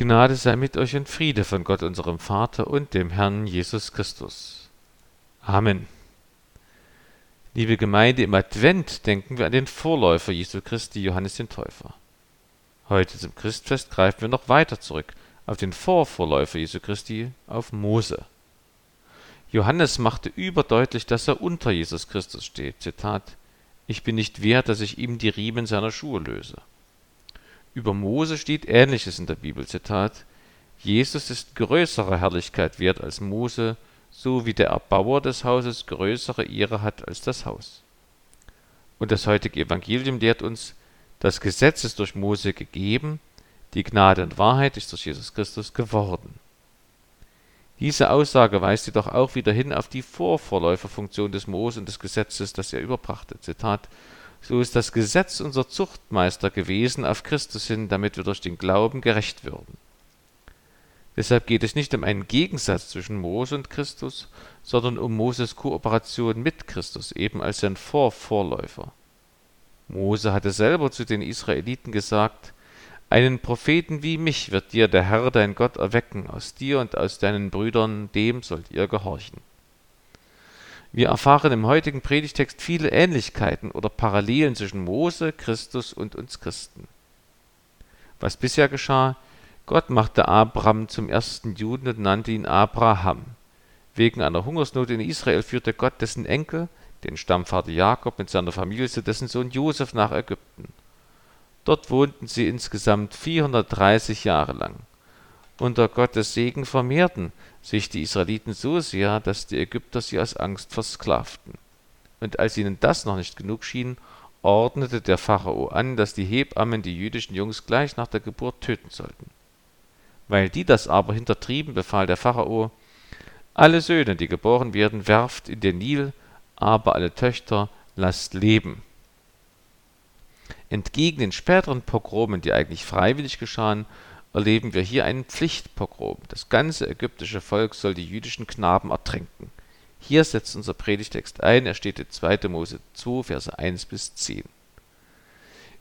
Gnade sei mit euch und Friede von Gott unserem Vater und dem Herrn Jesus Christus. Amen. Liebe Gemeinde, im Advent denken wir an den Vorläufer Jesu Christi, Johannes den Täufer. Heute zum Christfest greifen wir noch weiter zurück auf den Vorvorläufer Jesu Christi, auf Mose. Johannes machte überdeutlich, dass er unter Jesus Christus steht. Zitat: Ich bin nicht wert, dass ich ihm die Riemen seiner Schuhe löse. Über Mose steht Ähnliches in der Bibel. Zitat: Jesus ist größere Herrlichkeit wert als Mose, so wie der Erbauer des Hauses größere Ehre hat als das Haus. Und das heutige Evangelium lehrt uns, das Gesetz ist durch Mose gegeben, die Gnade und Wahrheit ist durch Jesus Christus geworden. Diese Aussage weist jedoch auch wieder hin auf die Vorvorläuferfunktion des Mose und des Gesetzes, das er überbrachte. Zitat: So ist das Gesetz unser Zuchtmeister gewesen auf Christus hin, damit wir durch den Glauben gerecht würden. Deshalb geht es nicht um einen Gegensatz zwischen Mose und Christus, sondern um Moses Kooperation mit Christus, eben als sein Vorvorläufer. Mose hatte selber zu den Israeliten gesagt, einen Propheten wie mich wird dir der Herr dein Gott erwecken, aus dir und aus deinen Brüdern, dem sollt ihr gehorchen. Wir erfahren im heutigen Predigtext viele Ähnlichkeiten oder Parallelen zwischen Mose, Christus und uns Christen. Was bisher geschah, Gott machte Abraham zum ersten Juden und nannte ihn Abraham. Wegen einer Hungersnot in Israel führte Gott dessen Enkel, den Stammvater Jakob mit seiner Familie zu dessen Sohn Josef nach Ägypten. Dort wohnten sie insgesamt 430 Jahre lang. Unter Gottes Segen vermehrten sich die Israeliten so sehr, dass die Ägypter sie aus Angst versklavten. Und als ihnen das noch nicht genug schien, ordnete der Pharao an, dass die Hebammen die jüdischen Jungs gleich nach der Geburt töten sollten. Weil die das aber hintertrieben, befahl der Pharao, alle Söhne, die geboren werden, werft in den Nil, aber alle Töchter lasst leben. Entgegen den späteren Pogromen, die eigentlich freiwillig geschahen, erleben wir hier einen Pflichtpogrom. Das ganze ägyptische Volk soll die jüdischen Knaben ertränken. Hier setzt unser Predigtext ein, er steht in 2. Mose 2, Verse 1 bis 10.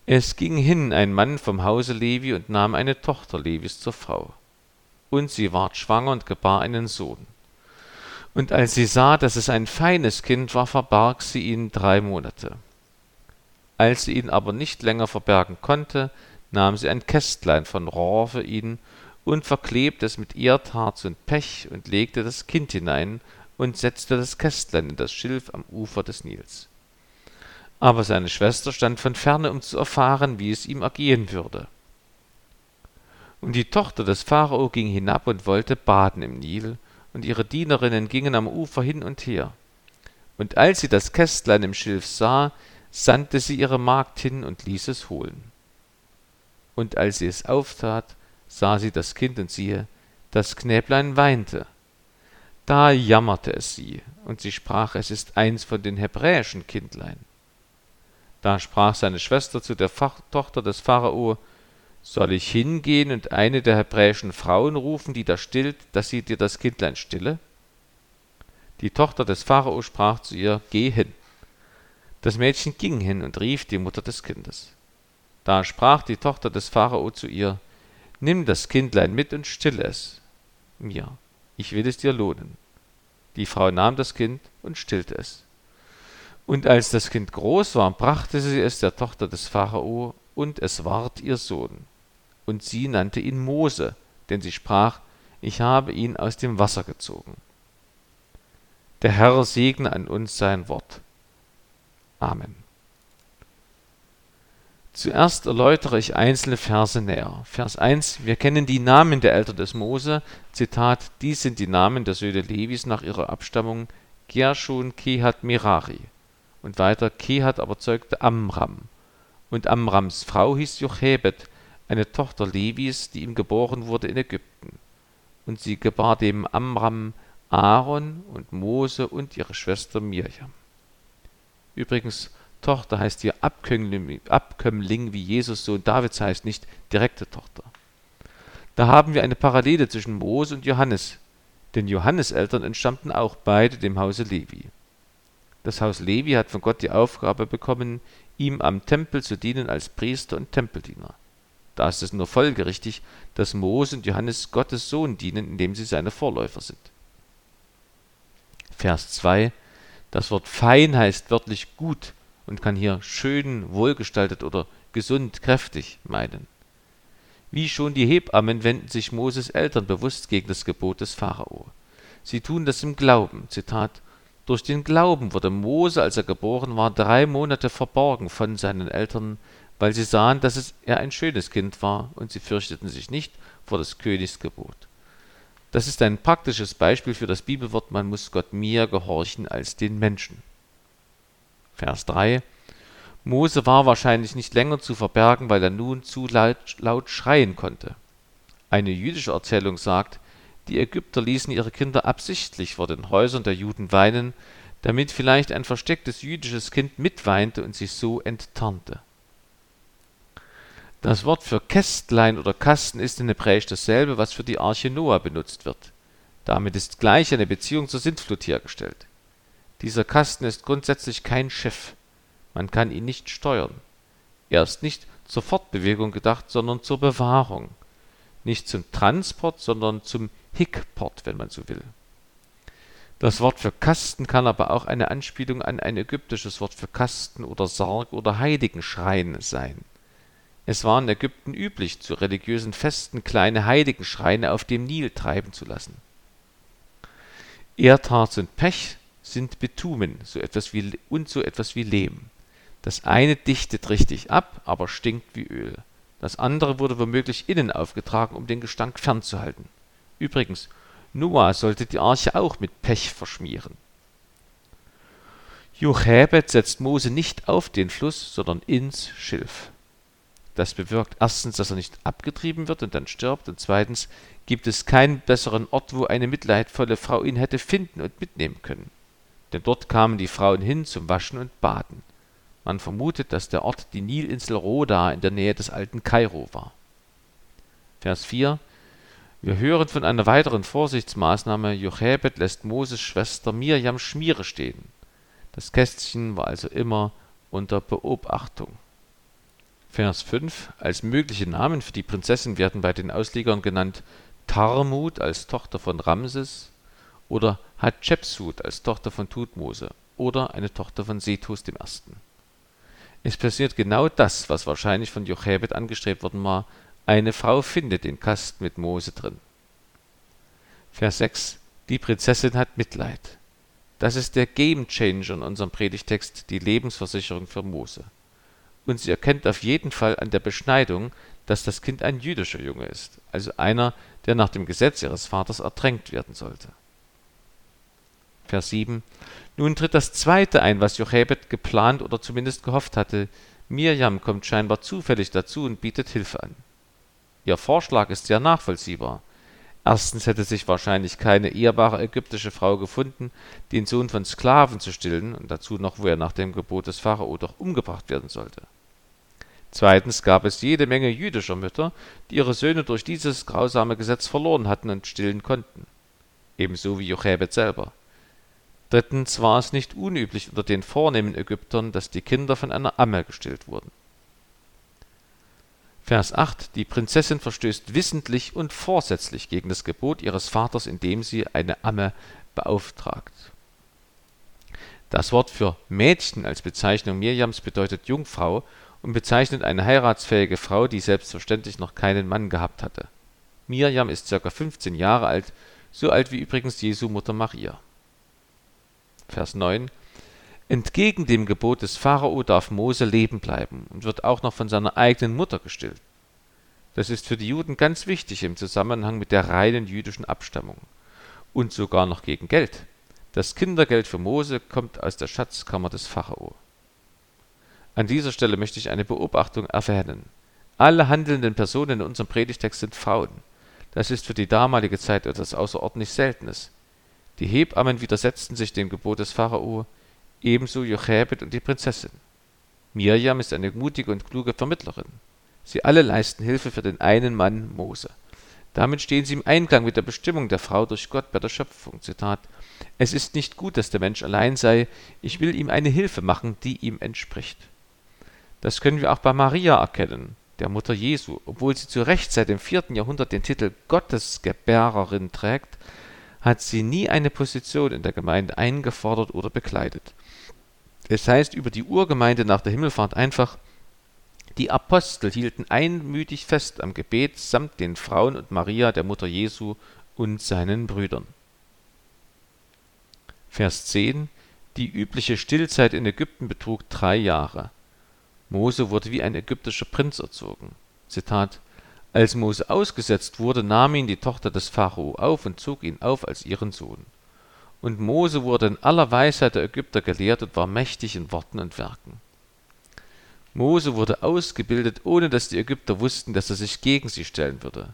Es ging hin ein Mann vom Hause Levi und nahm eine Tochter Levis zur Frau. Und sie ward schwanger und gebar einen Sohn. Und als sie sah, dass es ein feines Kind war, verbarg sie ihn drei Monate. Als sie ihn aber nicht länger verbergen konnte, nahm sie ein Kästlein von Rohr für ihn und verklebte es mit Erdharz und Pech und legte das Kind hinein und setzte das Kästlein in das Schilf am Ufer des Nils. Aber seine Schwester stand von ferne, um zu erfahren, wie es ihm ergehen würde. Und die Tochter des Pharao ging hinab und wollte baden im Nil, und ihre Dienerinnen gingen am Ufer hin und her. Und als sie das Kästlein im Schilf sah, sandte sie ihre Magd hin und ließ es holen. Und als sie es auftat, sah sie das Kind und siehe, das Knäblein weinte. Da jammerte es sie, und sie sprach, es ist eins von den hebräischen Kindlein. Da sprach seine Schwester zu der Fach Tochter des Pharao, soll ich hingehen und eine der hebräischen Frauen rufen, die da stillt, dass sie dir das Kindlein stille? Die Tochter des Pharao sprach zu ihr, geh hin. Das Mädchen ging hin und rief die Mutter des Kindes. Da sprach die Tochter des Pharao zu ihr, Nimm das Kindlein mit und stille es mir, ich will es dir lohnen. Die Frau nahm das Kind und stillte es. Und als das Kind groß war, brachte sie es der Tochter des Pharao, und es ward ihr Sohn. Und sie nannte ihn Mose, denn sie sprach, ich habe ihn aus dem Wasser gezogen. Der Herr segne an uns sein Wort. Amen. Zuerst erläutere ich einzelne Verse näher. Vers 1, wir kennen die Namen der Eltern des Mose. Zitat, dies sind die Namen der Söhne Levis nach ihrer Abstammung, Gershon, Kehat, Merari. Und weiter, Kehat aber zeugte Amram. Und Amrams Frau hieß Jochebed, eine Tochter Levis, die ihm geboren wurde in Ägypten. Und sie gebar dem Amram Aaron und Mose und ihre Schwester Mirjam. Übrigens, Tochter heißt hier Abkömmling, Abkömmling, wie Jesus Sohn Davids heißt, nicht direkte Tochter. Da haben wir eine Parallele zwischen Mose und Johannes, denn Johannes Eltern entstammten auch beide dem Hause Levi. Das Haus Levi hat von Gott die Aufgabe bekommen, ihm am Tempel zu dienen als Priester und Tempeldiener. Da ist es nur folgerichtig, dass Mose und Johannes Gottes Sohn dienen, indem sie seine Vorläufer sind. Vers 2 Das Wort fein heißt wörtlich gut und kann hier schön, wohlgestaltet oder gesund, kräftig meinen. Wie schon die Hebammen wenden sich Moses Eltern bewusst gegen das Gebot des Pharao. Sie tun das im Glauben. Zitat Durch den Glauben wurde Mose, als er geboren war, drei Monate verborgen von seinen Eltern, weil sie sahen, dass es er ein schönes Kind war, und sie fürchteten sich nicht vor des Königs Gebot. Das ist ein praktisches Beispiel für das Bibelwort, man muss Gott mehr gehorchen als den Menschen. Vers 3 Mose war wahrscheinlich nicht länger zu verbergen, weil er nun zu laut, laut schreien konnte. Eine jüdische Erzählung sagt, die Ägypter ließen ihre Kinder absichtlich vor den Häusern der Juden weinen, damit vielleicht ein verstecktes jüdisches Kind mitweinte und sich so enttarnte. Das Wort für Kästlein oder Kasten ist in Hebräisch dasselbe, was für die Arche Noah benutzt wird. Damit ist gleich eine Beziehung zur Sintflut hergestellt. Dieser Kasten ist grundsätzlich kein Schiff. Man kann ihn nicht steuern. Er ist nicht zur Fortbewegung gedacht, sondern zur Bewahrung. Nicht zum Transport, sondern zum Hickport, wenn man so will. Das Wort für Kasten kann aber auch eine Anspielung an ein ägyptisches Wort für Kasten oder Sarg oder Heiligenschrein sein. Es war in Ägypten üblich, zu religiösen Festen kleine Heiligenschreine auf dem Nil treiben zu lassen. Erdharz und Pech sind Bitumen so etwas wie, und so etwas wie Lehm. Das eine dichtet richtig ab, aber stinkt wie Öl. Das andere wurde womöglich innen aufgetragen, um den Gestank fernzuhalten. Übrigens, Noah sollte die Arche auch mit Pech verschmieren. Jochebed setzt Mose nicht auf den Fluss, sondern ins Schilf. Das bewirkt erstens, dass er nicht abgetrieben wird und dann stirbt, und zweitens gibt es keinen besseren Ort, wo eine mitleidvolle Frau ihn hätte finden und mitnehmen können. Denn dort kamen die Frauen hin zum Waschen und Baden. Man vermutet, dass der Ort die Nilinsel Roda in der Nähe des alten Kairo war. Vers 4 wir hören von einer weiteren Vorsichtsmaßnahme, Jochebed lässt Moses Schwester Mirjam Schmiere stehen. Das Kästchen war also immer unter Beobachtung. Vers 5 Als mögliche Namen für die Prinzessin werden bei den Auslegern genannt Tarmut als Tochter von Ramses oder Hatschepsut als Tochter von Tutmose oder eine Tochter von Sethus I. Es passiert genau das, was wahrscheinlich von Jochebed angestrebt worden war, eine Frau findet den Kasten mit Mose drin. Vers 6. Die Prinzessin hat Mitleid. Das ist der Game Changer in unserem Predigtext, die Lebensversicherung für Mose. Und sie erkennt auf jeden Fall an der Beschneidung, dass das Kind ein jüdischer Junge ist, also einer, der nach dem Gesetz ihres Vaters ertränkt werden sollte. Vers 7. Nun tritt das zweite ein, was Jochebed geplant oder zumindest gehofft hatte. Mirjam kommt scheinbar zufällig dazu und bietet Hilfe an. Ihr Vorschlag ist sehr nachvollziehbar. Erstens hätte sich wahrscheinlich keine ehrbare ägyptische Frau gefunden, den Sohn von Sklaven zu stillen und dazu noch, wo er nach dem Gebot des Pharao doch umgebracht werden sollte. Zweitens gab es jede Menge jüdischer Mütter, die ihre Söhne durch dieses grausame Gesetz verloren hatten und stillen konnten. Ebenso wie Jochebed selber. Drittens war es nicht unüblich unter den vornehmen Ägyptern, dass die Kinder von einer Amme gestillt wurden. Vers 8 Die Prinzessin verstößt wissentlich und vorsätzlich gegen das Gebot ihres Vaters, indem sie eine Amme beauftragt. Das Wort für Mädchen als Bezeichnung Mirjams bedeutet Jungfrau und bezeichnet eine heiratsfähige Frau, die selbstverständlich noch keinen Mann gehabt hatte. Mirjam ist ca. 15 Jahre alt, so alt wie übrigens Jesu Mutter Maria. Vers 9 Entgegen dem Gebot des Pharao darf Mose leben bleiben und wird auch noch von seiner eigenen Mutter gestillt. Das ist für die Juden ganz wichtig im Zusammenhang mit der reinen jüdischen Abstammung. Und sogar noch gegen Geld. Das Kindergeld für Mose kommt aus der Schatzkammer des Pharao. An dieser Stelle möchte ich eine Beobachtung erwähnen. Alle handelnden Personen in unserem Predigtext sind Frauen. Das ist für die damalige Zeit etwas außerordentlich Seltenes. Die Hebammen widersetzten sich dem Gebot des Pharao, ebenso Jochebed und die Prinzessin. Mirjam ist eine mutige und kluge Vermittlerin. Sie alle leisten Hilfe für den einen Mann Mose. Damit stehen sie im Einklang mit der Bestimmung der Frau durch Gott bei der Schöpfung. Zitat: Es ist nicht gut, dass der Mensch allein sei. Ich will ihm eine Hilfe machen, die ihm entspricht. Das können wir auch bei Maria erkennen. der Mutter Jesu, obwohl sie zu Recht seit dem 4. Jahrhundert den Titel Gottesgebärerin trägt, hat sie nie eine Position in der Gemeinde eingefordert oder bekleidet. Es heißt über die Urgemeinde nach der Himmelfahrt einfach, die Apostel hielten einmütig fest am Gebet samt den Frauen und Maria, der Mutter Jesu und seinen Brüdern. Vers 10 Die übliche Stillzeit in Ägypten betrug drei Jahre. Mose wurde wie ein ägyptischer Prinz erzogen. Zitat Als Mose ausgesetzt wurde, nahm ihn die Tochter des Pharao auf und zog ihn auf als ihren Sohn. Und Mose wurde in aller Weisheit der Ägypter gelehrt und war mächtig in Worten und Werken. Mose wurde ausgebildet, ohne dass die Ägypter wussten, dass er sich gegen sie stellen würde.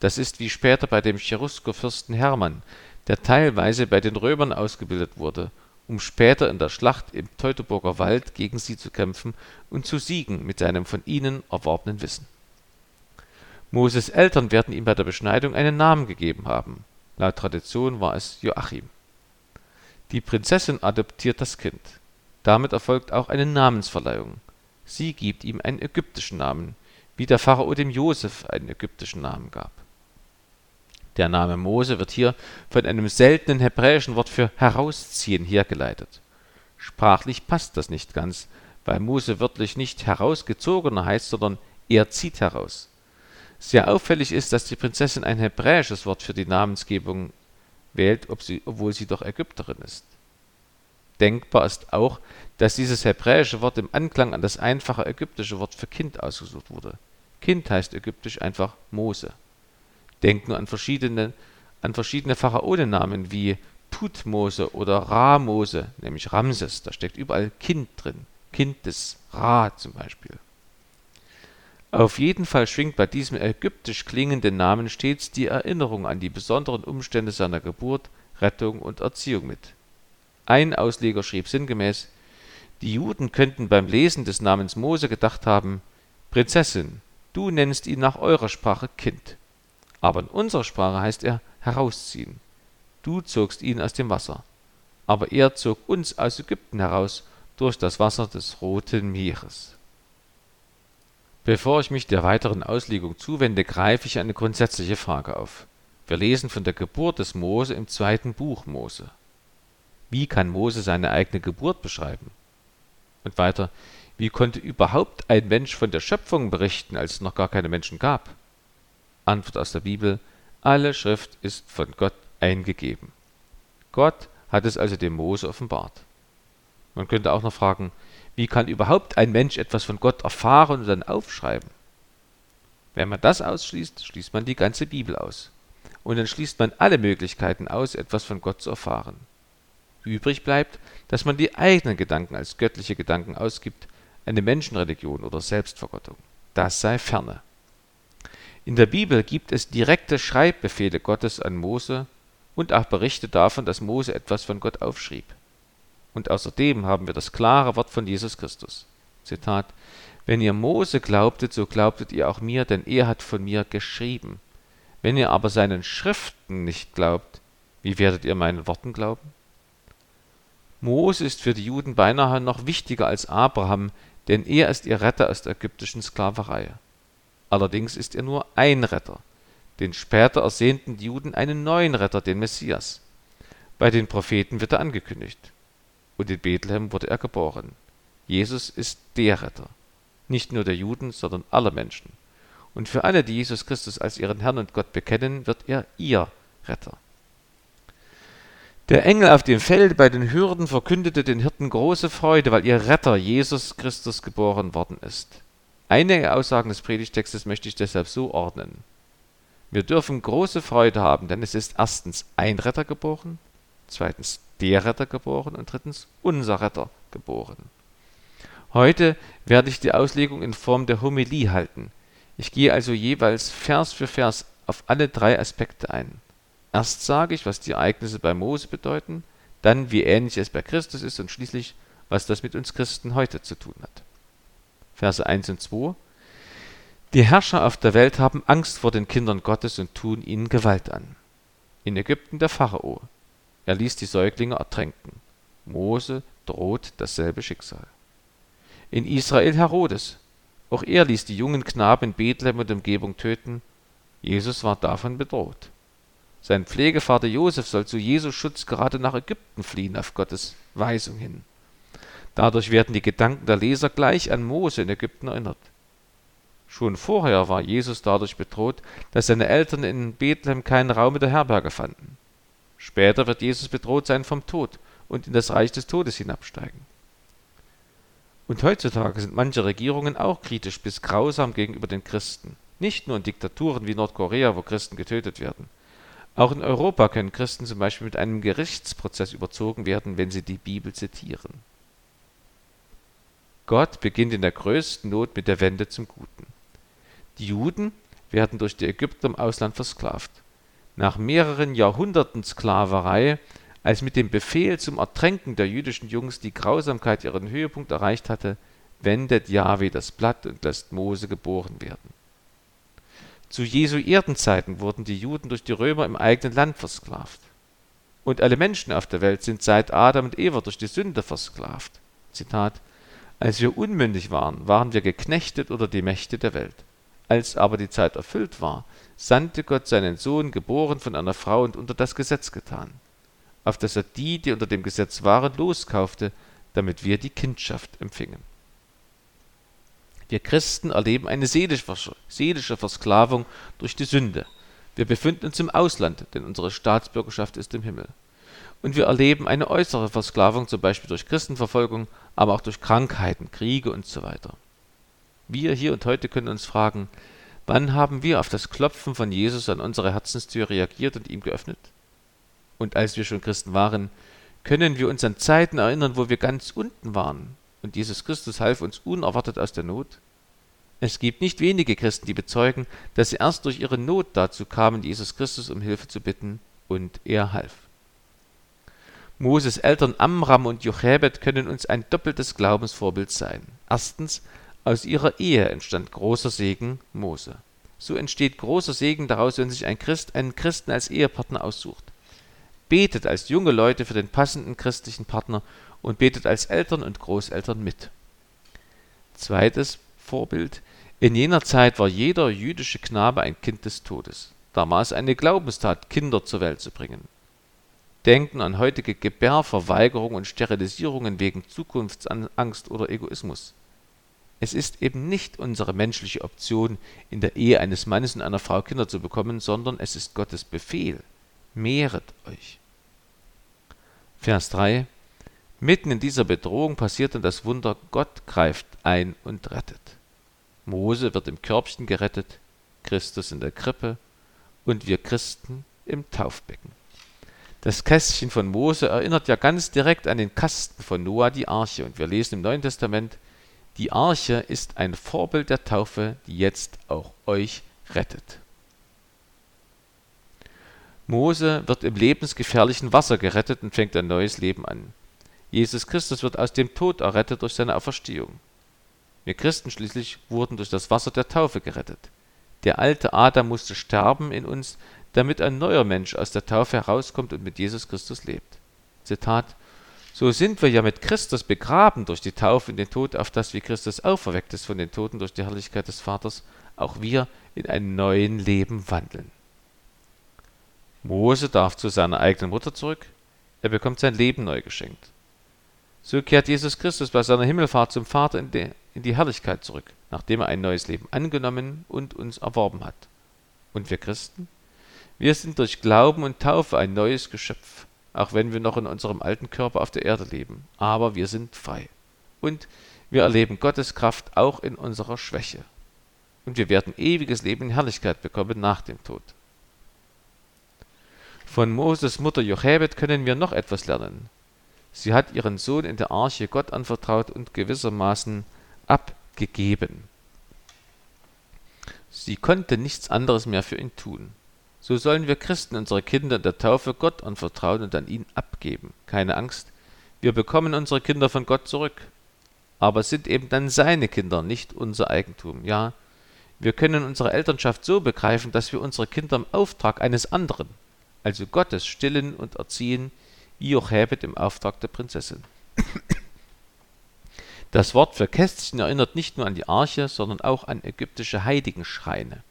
Das ist wie später bei dem Cherusker-Fürsten Hermann, der teilweise bei den Römern ausgebildet wurde, um später in der Schlacht im Teutoburger Wald gegen sie zu kämpfen und zu siegen mit seinem von ihnen erworbenen Wissen. Moses Eltern werden ihm bei der Beschneidung einen Namen gegeben haben. Laut Tradition war es Joachim. Die Prinzessin adoptiert das Kind. Damit erfolgt auch eine Namensverleihung. Sie gibt ihm einen ägyptischen Namen, wie der Pharao dem Josef einen ägyptischen Namen gab. Der Name Mose wird hier von einem seltenen hebräischen Wort für herausziehen hergeleitet. Sprachlich passt das nicht ganz, weil Mose wörtlich nicht herausgezogener heißt, sondern er zieht heraus. Sehr auffällig ist, dass die Prinzessin ein hebräisches Wort für die Namensgebung wählt, obwohl sie doch Ägypterin ist. Denkbar ist auch, dass dieses hebräische Wort im Anklang an das einfache ägyptische Wort für Kind ausgesucht wurde. Kind heißt ägyptisch einfach Mose. Denkt nur an verschiedene, an verschiedene Pharaonennamen wie Tutmose oder Ramose, nämlich Ramses. Da steckt überall Kind drin. Kind des Ra zum Beispiel. Auf jeden Fall schwingt bei diesem ägyptisch klingenden Namen stets die Erinnerung an die besonderen Umstände seiner Geburt, Rettung und Erziehung mit. Ein Ausleger schrieb sinngemäß, die Juden könnten beim Lesen des Namens Mose gedacht haben, Prinzessin, du nennst ihn nach eurer Sprache Kind. Aber in unserer Sprache heißt er herausziehen. Du zogst ihn aus dem Wasser. Aber er zog uns aus Ägypten heraus durch das Wasser des Roten Meeres. Bevor ich mich der weiteren Auslegung zuwende, greife ich eine grundsätzliche Frage auf. Wir lesen von der Geburt des Mose im zweiten Buch Mose. Wie kann Mose seine eigene Geburt beschreiben? Und weiter, wie konnte überhaupt ein Mensch von der Schöpfung berichten, als es noch gar keine Menschen gab? Antwort aus der Bibel, alle Schrift ist von Gott eingegeben. Gott hat es also dem Mose offenbart. Man könnte auch noch fragen, wie kann überhaupt ein Mensch etwas von Gott erfahren und dann aufschreiben? Wenn man das ausschließt, schließt man die ganze Bibel aus. Und dann schließt man alle Möglichkeiten aus, etwas von Gott zu erfahren. Übrig bleibt, dass man die eigenen Gedanken als göttliche Gedanken ausgibt, eine Menschenreligion oder Selbstvergottung. Das sei ferne. In der Bibel gibt es direkte Schreibbefehle Gottes an Mose und auch Berichte davon, dass Mose etwas von Gott aufschrieb. Und außerdem haben wir das klare Wort von Jesus Christus. Zitat: Wenn ihr Mose glaubtet, so glaubtet ihr auch mir, denn er hat von mir geschrieben. Wenn ihr aber seinen Schriften nicht glaubt, wie werdet ihr meinen Worten glauben? Mose ist für die Juden beinahe noch wichtiger als Abraham, denn er ist ihr Retter aus der ägyptischen Sklaverei. Allerdings ist er nur ein Retter, denn später ersehnten die Juden einen neuen Retter, den Messias. Bei den Propheten wird er angekündigt und in Bethlehem wurde er geboren. Jesus ist der Retter, nicht nur der Juden, sondern aller Menschen. Und für alle, die Jesus Christus als ihren Herrn und Gott bekennen, wird er ihr Retter. Der Engel auf dem Feld bei den Hürden verkündete den Hirten große Freude, weil ihr Retter Jesus Christus geboren worden ist. Einige Aussagen des Predigtextes möchte ich deshalb so ordnen. Wir dürfen große Freude haben, denn es ist erstens ein Retter geboren, zweitens der Retter geboren und drittens unser Retter geboren. Heute werde ich die Auslegung in Form der Homilie halten. Ich gehe also jeweils Vers für Vers auf alle drei Aspekte ein. Erst sage ich, was die Ereignisse bei Mose bedeuten, dann wie ähnlich es bei Christus ist und schließlich, was das mit uns Christen heute zu tun hat. Verse 1 und 2 Die Herrscher auf der Welt haben Angst vor den Kindern Gottes und tun ihnen Gewalt an. In Ägypten der Pharao, er ließ die Säuglinge ertränken. Mose droht dasselbe Schicksal. In Israel Herodes. Auch er ließ die jungen Knaben in Bethlehem und Umgebung töten. Jesus war davon bedroht. Sein Pflegevater Josef soll zu Jesus Schutz gerade nach Ägypten fliehen auf Gottes Weisung hin. Dadurch werden die Gedanken der Leser gleich an Mose in Ägypten erinnert. Schon vorher war Jesus dadurch bedroht, dass seine Eltern in Bethlehem keinen Raum in der Herberge fanden. Später wird Jesus bedroht sein vom Tod und in das Reich des Todes hinabsteigen. Und heutzutage sind manche Regierungen auch kritisch bis grausam gegenüber den Christen. Nicht nur in Diktaturen wie Nordkorea, wo Christen getötet werden. Auch in Europa können Christen zum Beispiel mit einem Gerichtsprozess überzogen werden, wenn sie die Bibel zitieren. Gott beginnt in der größten Not mit der Wende zum Guten. Die Juden werden durch die Ägypter im Ausland versklavt. Nach mehreren Jahrhunderten Sklaverei, als mit dem Befehl zum Ertränken der jüdischen Jungs die Grausamkeit ihren Höhepunkt erreicht hatte, wendet Jahwe das Blatt und lässt Mose geboren werden. Zu Jesu Erdenzeiten wurden die Juden durch die Römer im eigenen Land versklavt. Und alle Menschen auf der Welt sind seit Adam und Eva durch die Sünde versklavt. Zitat als wir unmündig waren, waren wir geknechtet oder die Mächte der Welt. Als aber die Zeit erfüllt war, sandte Gott seinen Sohn, geboren von einer Frau und unter das Gesetz getan, auf dass er die, die unter dem Gesetz waren, loskaufte, damit wir die Kindschaft empfingen. Wir Christen erleben eine seelische Versklavung durch die Sünde. Wir befinden uns im Ausland, denn unsere Staatsbürgerschaft ist im Himmel. Und wir erleben eine äußere Versklavung, zum Beispiel durch Christenverfolgung, aber auch durch Krankheiten, Kriege und so weiter. Wir hier und heute können uns fragen, wann haben wir auf das Klopfen von Jesus an unsere Herzenstür reagiert und ihm geöffnet? Und als wir schon Christen waren, können wir uns an Zeiten erinnern, wo wir ganz unten waren und Jesus Christus half uns unerwartet aus der Not? Es gibt nicht wenige Christen, die bezeugen, dass sie erst durch ihre Not dazu kamen, Jesus Christus um Hilfe zu bitten, und er half. Moses Eltern Amram und Jochebed können uns ein doppeltes Glaubensvorbild sein. Erstens, aus ihrer Ehe entstand großer Segen Mose. So entsteht großer Segen daraus, wenn sich ein Christ einen Christen als Ehepartner aussucht. Betet als junge Leute für den passenden christlichen Partner und betet als Eltern und Großeltern mit. Zweites Vorbild. In jener Zeit war jeder jüdische Knabe ein Kind des Todes. Da war es eine Glaubenstat, Kinder zur Welt zu bringen denken an heutige Gebärverweigerung und Sterilisierungen wegen Zukunftsangst oder Egoismus. Es ist eben nicht unsere menschliche Option, in der Ehe eines Mannes und einer Frau Kinder zu bekommen, sondern es ist Gottes Befehl. Mehret euch. Vers 3 Mitten in dieser Bedrohung passiert dann das Wunder, Gott greift ein und rettet. Mose wird im Körbchen gerettet, Christus in der Krippe und wir Christen im Taufbecken. Das Kästchen von Mose erinnert ja ganz direkt an den Kasten von Noah, die Arche. Und wir lesen im Neuen Testament, die Arche ist ein Vorbild der Taufe, die jetzt auch euch rettet. Mose wird im lebensgefährlichen Wasser gerettet und fängt ein neues Leben an. Jesus Christus wird aus dem Tod errettet durch seine Auferstehung. Wir Christen schließlich wurden durch das Wasser der Taufe gerettet. Der alte Adam musste sterben in uns, damit ein neuer Mensch aus der Taufe herauskommt und mit Jesus Christus lebt. Zitat So sind wir ja mit Christus begraben durch die Taufe in den Tod, auf das wie Christus auferweckt ist von den Toten durch die Herrlichkeit des Vaters, auch wir in einem neuen Leben wandeln. Mose darf zu seiner eigenen Mutter zurück, er bekommt sein Leben neu geschenkt. So kehrt Jesus Christus bei seiner Himmelfahrt zum Vater in die, in die Herrlichkeit zurück, nachdem er ein neues Leben angenommen und uns erworben hat. Und wir Christen? Wir sind durch Glauben und Taufe ein neues Geschöpf, auch wenn wir noch in unserem alten Körper auf der Erde leben. Aber wir sind frei. Und wir erleben Gottes Kraft auch in unserer Schwäche. Und wir werden ewiges Leben in Herrlichkeit bekommen nach dem Tod. Von Moses Mutter Jochebed können wir noch etwas lernen. Sie hat ihren Sohn in der Arche Gott anvertraut und gewissermaßen abgegeben. Sie konnte nichts anderes mehr für ihn tun. So sollen wir Christen unsere Kinder in der Taufe Gott anvertrauen und an ihn abgeben. Keine Angst, wir bekommen unsere Kinder von Gott zurück. Aber sind eben dann seine Kinder, nicht unser Eigentum. Ja, wir können unsere Elternschaft so begreifen, dass wir unsere Kinder im Auftrag eines anderen, also Gottes, stillen und erziehen, wie Jochebed im Auftrag der Prinzessin. Das Wort für Kästchen erinnert nicht nur an die Arche, sondern auch an ägyptische Heiligenschreine.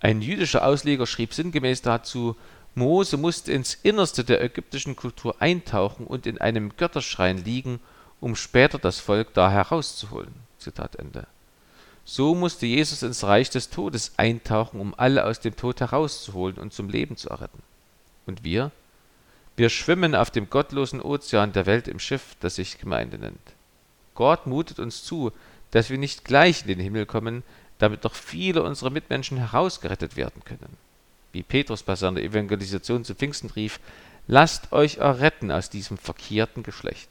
Ein jüdischer Ausleger schrieb sinngemäß dazu, Mose musste ins Innerste der ägyptischen Kultur eintauchen und in einem Götterschrein liegen, um später das Volk da herauszuholen. So musste Jesus ins Reich des Todes eintauchen, um alle aus dem Tod herauszuholen und zum Leben zu erretten. Und wir? Wir schwimmen auf dem gottlosen Ozean der Welt im Schiff, das sich Gemeinde nennt. Gott mutet uns zu, dass wir nicht gleich in den Himmel kommen, damit noch viele unserer Mitmenschen herausgerettet werden können. Wie Petrus bei seiner Evangelisation zu Pfingsten rief, lasst euch erretten aus diesem verkehrten Geschlecht.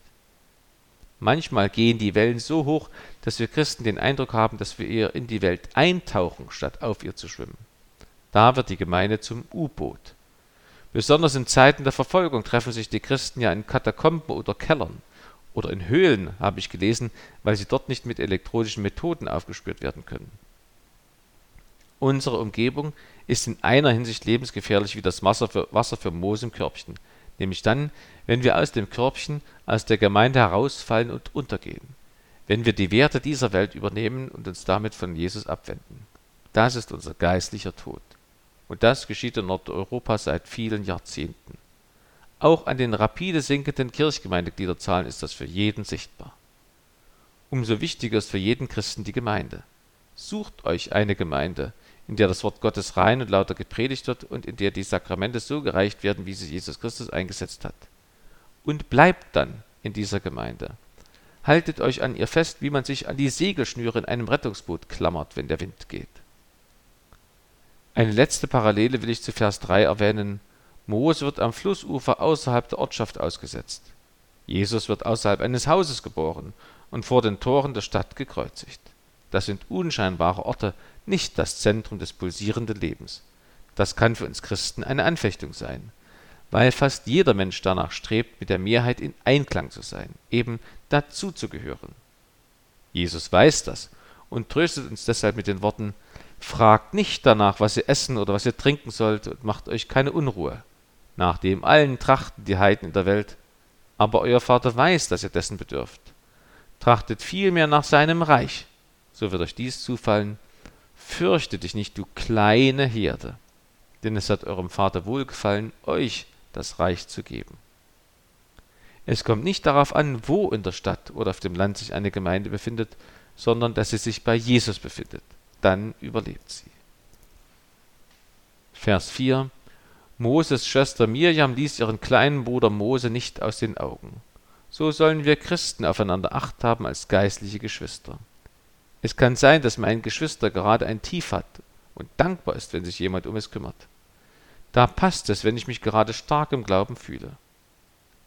Manchmal gehen die Wellen so hoch, dass wir Christen den Eindruck haben, dass wir eher in die Welt eintauchen, statt auf ihr zu schwimmen. Da wird die Gemeinde zum U-Boot. Besonders in Zeiten der Verfolgung treffen sich die Christen ja in Katakomben oder Kellern oder in Höhlen, habe ich gelesen, weil sie dort nicht mit elektronischen Methoden aufgespürt werden können. Unsere Umgebung ist in einer Hinsicht lebensgefährlich wie das Wasser für, Wasser für Moos im Körbchen, nämlich dann, wenn wir aus dem Körbchen, aus der Gemeinde herausfallen und untergehen, wenn wir die Werte dieser Welt übernehmen und uns damit von Jesus abwenden. Das ist unser geistlicher Tod. Und das geschieht in Nordeuropa seit vielen Jahrzehnten. Auch an den rapide sinkenden Kirchgemeindegliederzahlen ist das für jeden sichtbar. Umso wichtiger ist für jeden Christen die Gemeinde. Sucht euch eine Gemeinde, in der das Wort Gottes rein und lauter gepredigt wird und in der die Sakramente so gereicht werden, wie sie Jesus Christus eingesetzt hat. Und bleibt dann in dieser Gemeinde. Haltet euch an ihr fest, wie man sich an die Segelschnüre in einem Rettungsboot klammert, wenn der Wind geht. Eine letzte Parallele will ich zu Vers 3 erwähnen, Mose wird am Flussufer außerhalb der Ortschaft ausgesetzt. Jesus wird außerhalb eines Hauses geboren und vor den Toren der Stadt gekreuzigt. Das sind unscheinbare Orte, nicht das Zentrum des pulsierenden Lebens. Das kann für uns Christen eine Anfechtung sein, weil fast jeder Mensch danach strebt, mit der Mehrheit in Einklang zu sein, eben dazuzugehören. Jesus weiß das und tröstet uns deshalb mit den Worten Fragt nicht danach, was ihr essen oder was ihr trinken sollt, und macht euch keine Unruhe nach dem allen trachten die Heiden in der Welt, aber euer Vater weiß, dass ihr dessen bedürft. Trachtet vielmehr nach seinem Reich, so wird euch dies zufallen. Fürchte dich nicht, du kleine Herde, denn es hat eurem Vater wohlgefallen, euch das Reich zu geben. Es kommt nicht darauf an, wo in der Stadt oder auf dem Land sich eine Gemeinde befindet, sondern dass sie sich bei Jesus befindet. Dann überlebt sie. Vers 4 Moses Schwester Mirjam ließ ihren kleinen Bruder Mose nicht aus den Augen. So sollen wir Christen aufeinander Acht haben als geistliche Geschwister. Es kann sein, dass mein Geschwister gerade ein Tief hat und dankbar ist, wenn sich jemand um es kümmert. Da passt es, wenn ich mich gerade stark im Glauben fühle.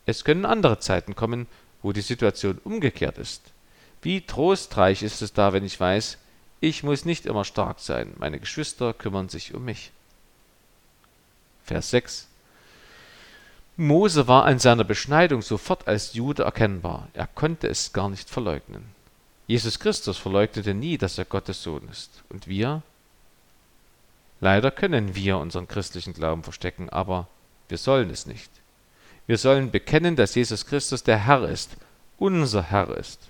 Es können andere Zeiten kommen, wo die Situation umgekehrt ist. Wie trostreich ist es da, wenn ich weiß, ich muss nicht immer stark sein, meine Geschwister kümmern sich um mich. Vers 6. Mose war an seiner Beschneidung sofort als Jude erkennbar. Er konnte es gar nicht verleugnen. Jesus Christus verleugnete nie, dass er Gottes Sohn ist. Und wir? Leider können wir unseren christlichen Glauben verstecken, aber wir sollen es nicht. Wir sollen bekennen, dass Jesus Christus der Herr ist, unser Herr ist.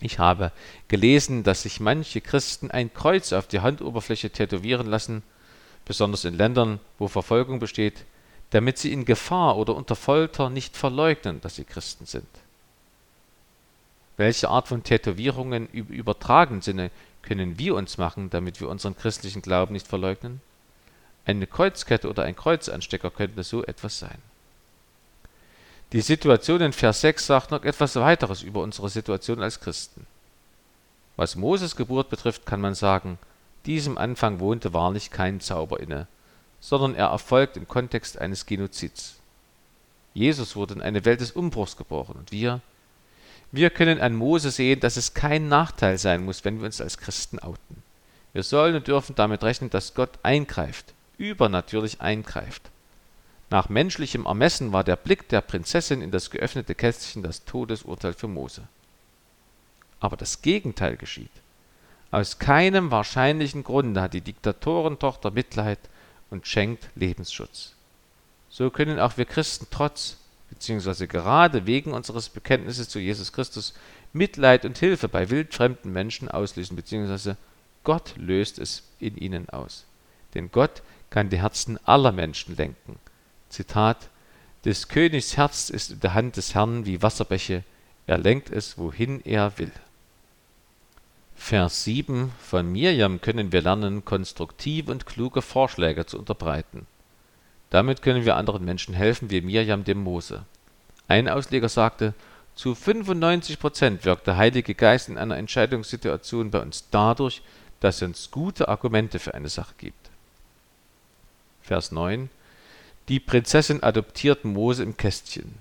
Ich habe gelesen, dass sich manche Christen ein Kreuz auf die Handoberfläche tätowieren lassen, besonders in Ländern, wo Verfolgung besteht, damit sie in Gefahr oder unter Folter nicht verleugnen, dass sie Christen sind. Welche Art von Tätowierungen im übertragenen Sinne können wir uns machen, damit wir unseren christlichen Glauben nicht verleugnen? Eine Kreuzkette oder ein Kreuzanstecker könnte so etwas sein. Die Situation in Vers 6 sagt noch etwas weiteres über unsere Situation als Christen. Was Moses Geburt betrifft, kann man sagen, diesem Anfang wohnte wahrlich kein Zauber inne, sondern er erfolgt im Kontext eines Genozids. Jesus wurde in eine Welt des Umbruchs geboren und wir, wir können an Mose sehen, dass es kein Nachteil sein muss, wenn wir uns als Christen outen. Wir sollen und dürfen damit rechnen, dass Gott eingreift, übernatürlich eingreift. Nach menschlichem Ermessen war der Blick der Prinzessin in das geöffnete Kästchen das Todesurteil für Mose. Aber das Gegenteil geschieht. Aus keinem wahrscheinlichen Grunde hat die Diktatorentochter Mitleid und schenkt Lebensschutz. So können auch wir Christen trotz bzw. gerade wegen unseres Bekenntnisses zu Jesus Christus Mitleid und Hilfe bei wildfremden Menschen auslösen, beziehungsweise Gott löst es in ihnen aus. Denn Gott kann die Herzen aller Menschen lenken. Zitat Des Königs Herz ist in der Hand des Herrn wie Wasserbäche, er lenkt es, wohin er will. Vers 7 Von Mirjam können wir lernen, konstruktive und kluge Vorschläge zu unterbreiten. Damit können wir anderen Menschen helfen, wie Mirjam dem Mose. Ein Ausleger sagte, zu 95 Prozent wirkt der Heilige Geist in einer Entscheidungssituation bei uns dadurch, dass er uns gute Argumente für eine Sache gibt. Vers 9 Die Prinzessin adoptiert Mose im Kästchen.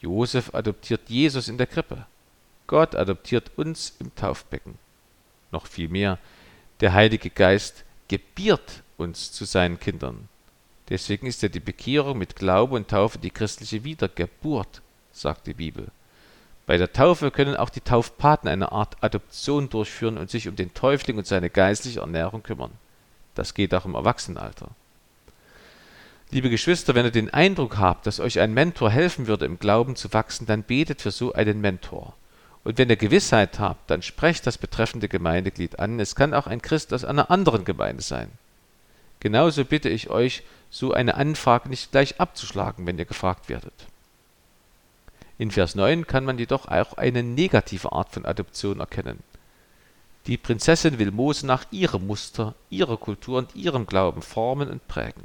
Josef adoptiert Jesus in der Krippe. Gott adoptiert uns im Taufbecken. Noch viel mehr, der Heilige Geist gebiert uns zu seinen Kindern. Deswegen ist ja die Bekehrung mit Glaube und Taufe die christliche Wiedergeburt, sagt die Bibel. Bei der Taufe können auch die Taufpaten eine Art Adoption durchführen und sich um den Täufling und seine geistliche Ernährung kümmern. Das geht auch im Erwachsenenalter. Liebe Geschwister, wenn ihr den Eindruck habt, dass euch ein Mentor helfen würde, im Glauben zu wachsen, dann betet für so einen Mentor. Und wenn ihr Gewissheit habt, dann sprecht das betreffende Gemeindeglied an. Es kann auch ein Christ aus einer anderen Gemeinde sein. Genauso bitte ich euch, so eine Anfrage nicht gleich abzuschlagen, wenn ihr gefragt werdet. In Vers 9 kann man jedoch auch eine negative Art von Adoption erkennen. Die Prinzessin will Mose nach ihrem Muster, ihrer Kultur und ihrem Glauben formen und prägen.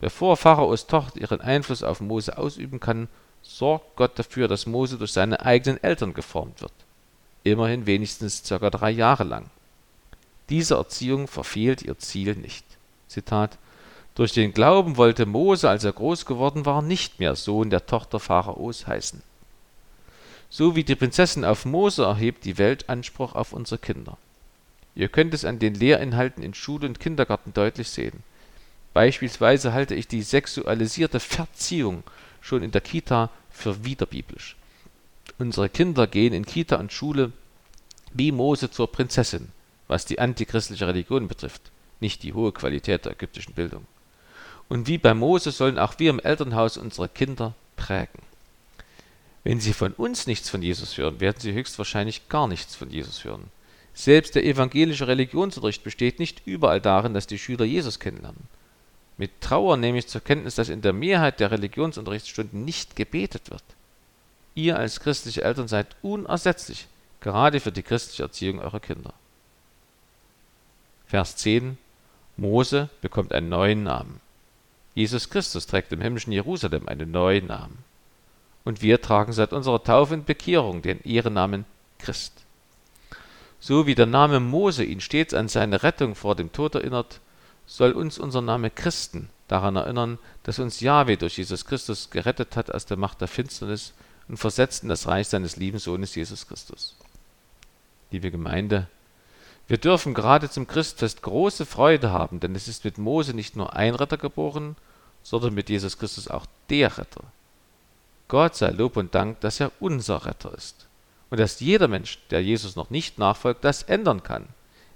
Bevor Pharaos Tochter ihren Einfluss auf Mose ausüben kann, sorgt Gott dafür, dass Mose durch seine eigenen Eltern geformt wird. Immerhin wenigstens circa drei Jahre lang. Diese Erziehung verfehlt ihr Ziel nicht. Zitat durch den Glauben wollte Mose, als er groß geworden war, nicht mehr Sohn der Tochter Pharaos heißen. So wie die Prinzessin auf Mose erhebt die Welt Anspruch auf unsere Kinder. Ihr könnt es an den Lehrinhalten in Schule und Kindergarten deutlich sehen. Beispielsweise halte ich die sexualisierte Verziehung schon in der Kita für widerbiblisch. Unsere Kinder gehen in Kita und Schule wie Mose zur Prinzessin, was die antichristliche Religion betrifft, nicht die hohe Qualität der ägyptischen Bildung. Und wie bei Mose sollen auch wir im Elternhaus unsere Kinder prägen. Wenn sie von uns nichts von Jesus hören, werden sie höchstwahrscheinlich gar nichts von Jesus hören. Selbst der evangelische Religionsunterricht besteht nicht überall darin, dass die Schüler Jesus kennenlernen. Mit Trauer nehme ich zur Kenntnis, dass in der Mehrheit der Religionsunterrichtsstunden nicht gebetet wird. Ihr als christliche Eltern seid unersetzlich, gerade für die christliche Erziehung eurer Kinder. Vers 10 Mose bekommt einen neuen Namen. Jesus Christus trägt im himmlischen Jerusalem einen neuen Namen. Und wir tragen seit unserer Taufe und Bekehrung den Ehrennamen Christ. So wie der Name Mose ihn stets an seine Rettung vor dem Tod erinnert, soll uns unser Name Christen daran erinnern, dass uns Jahwe durch Jesus Christus gerettet hat aus der Macht der Finsternis und versetzt in das Reich seines lieben Sohnes Jesus Christus. Liebe Gemeinde, wir dürfen gerade zum Christfest große Freude haben, denn es ist mit Mose nicht nur ein Retter geboren, sondern mit Jesus Christus auch der Retter. Gott sei Lob und Dank, dass er unser Retter ist. Und dass jeder Mensch, der Jesus noch nicht nachfolgt, das ändern kann.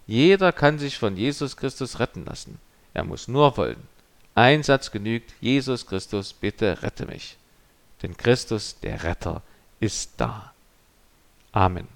Jeder kann sich von Jesus Christus retten lassen. Er muss nur wollen. Ein Satz genügt, Jesus Christus, bitte rette mich. Denn Christus, der Retter, ist da. Amen.